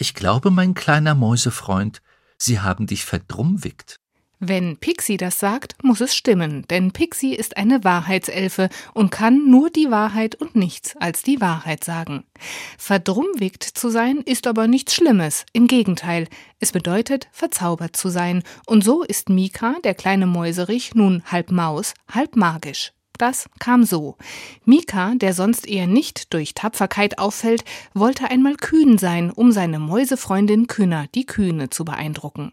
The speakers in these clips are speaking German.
Ich glaube, mein kleiner Mäusefreund, Sie haben dich verdrummwickt. Wenn Pixie das sagt, muss es stimmen, denn Pixie ist eine Wahrheitselfe und kann nur die Wahrheit und nichts als die Wahrheit sagen. Verdrummwickt zu sein ist aber nichts Schlimmes, im Gegenteil, es bedeutet verzaubert zu sein, und so ist Mika, der kleine Mäuserich, nun halb Maus, halb magisch. Das kam so. Mika, der sonst eher nicht durch Tapferkeit auffällt, wollte einmal kühn sein, um seine Mäusefreundin Künner, die Kühne, zu beeindrucken.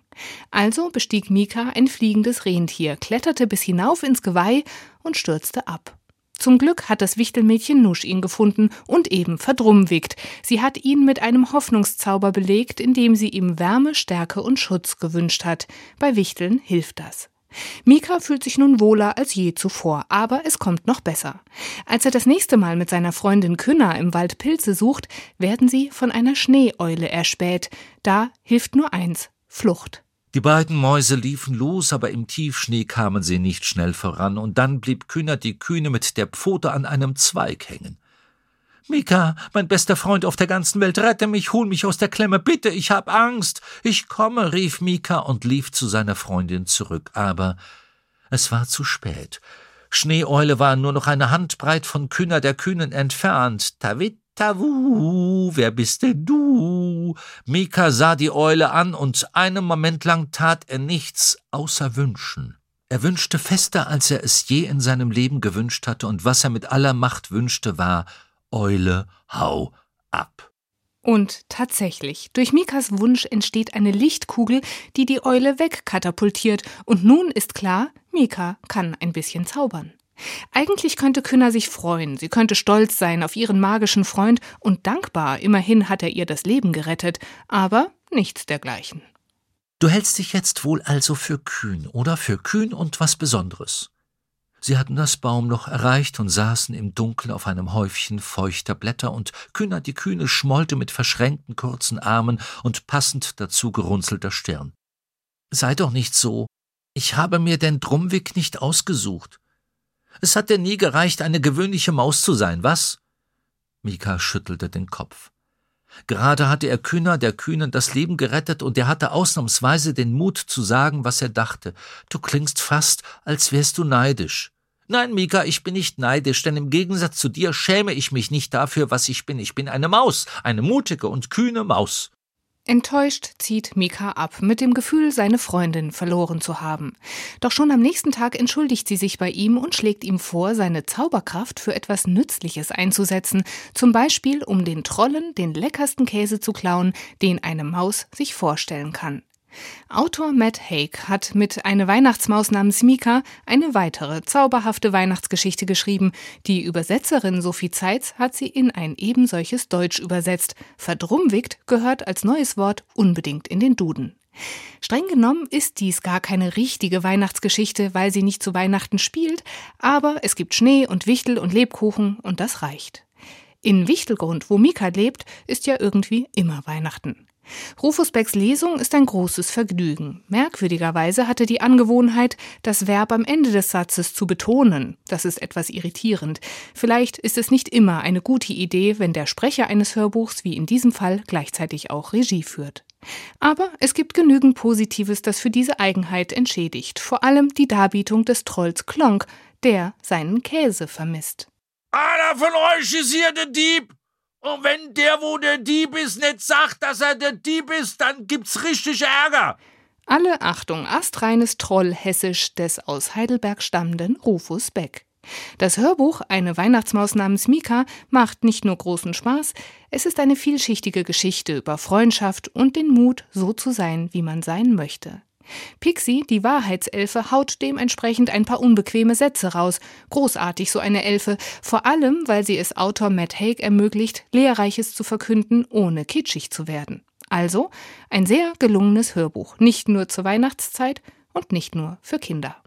Also bestieg Mika ein fliegendes Rentier, kletterte bis hinauf ins Geweih und stürzte ab. Zum Glück hat das Wichtelmädchen Nusch ihn gefunden und eben verdrummwickt. Sie hat ihn mit einem Hoffnungszauber belegt, indem sie ihm Wärme, Stärke und Schutz gewünscht hat. Bei Wichteln hilft das. Mika fühlt sich nun wohler als je zuvor, aber es kommt noch besser. Als er das nächste Mal mit seiner Freundin Künner im Wald Pilze sucht, werden sie von einer Schneeeule erspäht. Da hilft nur eins, Flucht. Die beiden Mäuse liefen los, aber im Tiefschnee kamen sie nicht schnell voran, und dann blieb Künner die Kühne mit der Pfote an einem Zweig hängen. Mika, mein bester Freund auf der ganzen Welt, rette mich, hol mich aus der Klemme, bitte, ich hab Angst. Ich komme, rief Mika und lief zu seiner Freundin zurück, aber es war zu spät. Schneeeule war nur noch eine Handbreit von Künner der Kühnen entfernt. Tavu, wer bist denn du? Mika sah die Eule an und einen Moment lang tat er nichts außer wünschen. Er wünschte fester, als er es je in seinem Leben gewünscht hatte, und was er mit aller Macht wünschte, war Eule, hau ab. Und tatsächlich, durch Mikas Wunsch entsteht eine Lichtkugel, die die Eule wegkatapultiert, und nun ist klar, Mika kann ein bisschen zaubern. Eigentlich könnte Künner sich freuen, sie könnte stolz sein auf ihren magischen Freund und dankbar, immerhin hat er ihr das Leben gerettet, aber nichts dergleichen. Du hältst dich jetzt wohl also für kühn, oder für kühn und was Besonderes. Sie hatten das Baumloch erreicht und saßen im Dunkeln auf einem Häufchen feuchter Blätter, und Kühner die Kühne schmollte mit verschränkten kurzen Armen und passend dazu gerunzelter Stirn. Sei doch nicht so. Ich habe mir den Drumwig nicht ausgesucht. Es hat dir nie gereicht, eine gewöhnliche Maus zu sein, was? Mika schüttelte den Kopf. Gerade hatte er Kühner der Kühnen das Leben gerettet und er hatte ausnahmsweise den Mut zu sagen, was er dachte. Du klingst fast, als wärst du neidisch. Nein, Mika, ich bin nicht neidisch, denn im Gegensatz zu dir schäme ich mich nicht dafür, was ich bin. Ich bin eine Maus, eine mutige und kühne Maus. Enttäuscht zieht Mika ab, mit dem Gefühl, seine Freundin verloren zu haben. Doch schon am nächsten Tag entschuldigt sie sich bei ihm und schlägt ihm vor, seine Zauberkraft für etwas Nützliches einzusetzen, zum Beispiel um den Trollen den leckersten Käse zu klauen, den eine Maus sich vorstellen kann. Autor Matt Haig hat mit Eine Weihnachtsmaus namens Mika eine weitere zauberhafte Weihnachtsgeschichte geschrieben. Die Übersetzerin Sophie Zeitz hat sie in ein ebensolches Deutsch übersetzt. Verdrummwickt gehört als neues Wort unbedingt in den Duden. Streng genommen ist dies gar keine richtige Weihnachtsgeschichte, weil sie nicht zu Weihnachten spielt, aber es gibt Schnee und Wichtel und Lebkuchen und das reicht. In Wichtelgrund, wo Mika lebt, ist ja irgendwie immer Weihnachten. Rufus Becks Lesung ist ein großes Vergnügen. Merkwürdigerweise hatte die Angewohnheit, das Verb am Ende des Satzes zu betonen. Das ist etwas irritierend. Vielleicht ist es nicht immer eine gute Idee, wenn der Sprecher eines Hörbuchs wie in diesem Fall gleichzeitig auch Regie führt. Aber es gibt genügend Positives, das für diese Eigenheit entschädigt. Vor allem die Darbietung des Trolls Klonk, der seinen Käse vermisst. Einer von euch ist hier der Dieb! Und wenn der, wo der Dieb ist, nicht sagt, dass er der Dieb ist, dann gibt's richtig Ärger. Alle Achtung, astreines Trollhessisch des aus Heidelberg stammenden Rufus Beck. Das Hörbuch Eine Weihnachtsmaus namens Mika macht nicht nur großen Spaß, es ist eine vielschichtige Geschichte über Freundschaft und den Mut, so zu sein, wie man sein möchte. Pixie, die Wahrheitselfe, haut dementsprechend ein paar unbequeme Sätze raus. Großartig so eine Elfe, vor allem, weil sie es Autor Matt Haig ermöglicht, Lehrreiches zu verkünden, ohne kitschig zu werden. Also ein sehr gelungenes Hörbuch, nicht nur zur Weihnachtszeit und nicht nur für Kinder.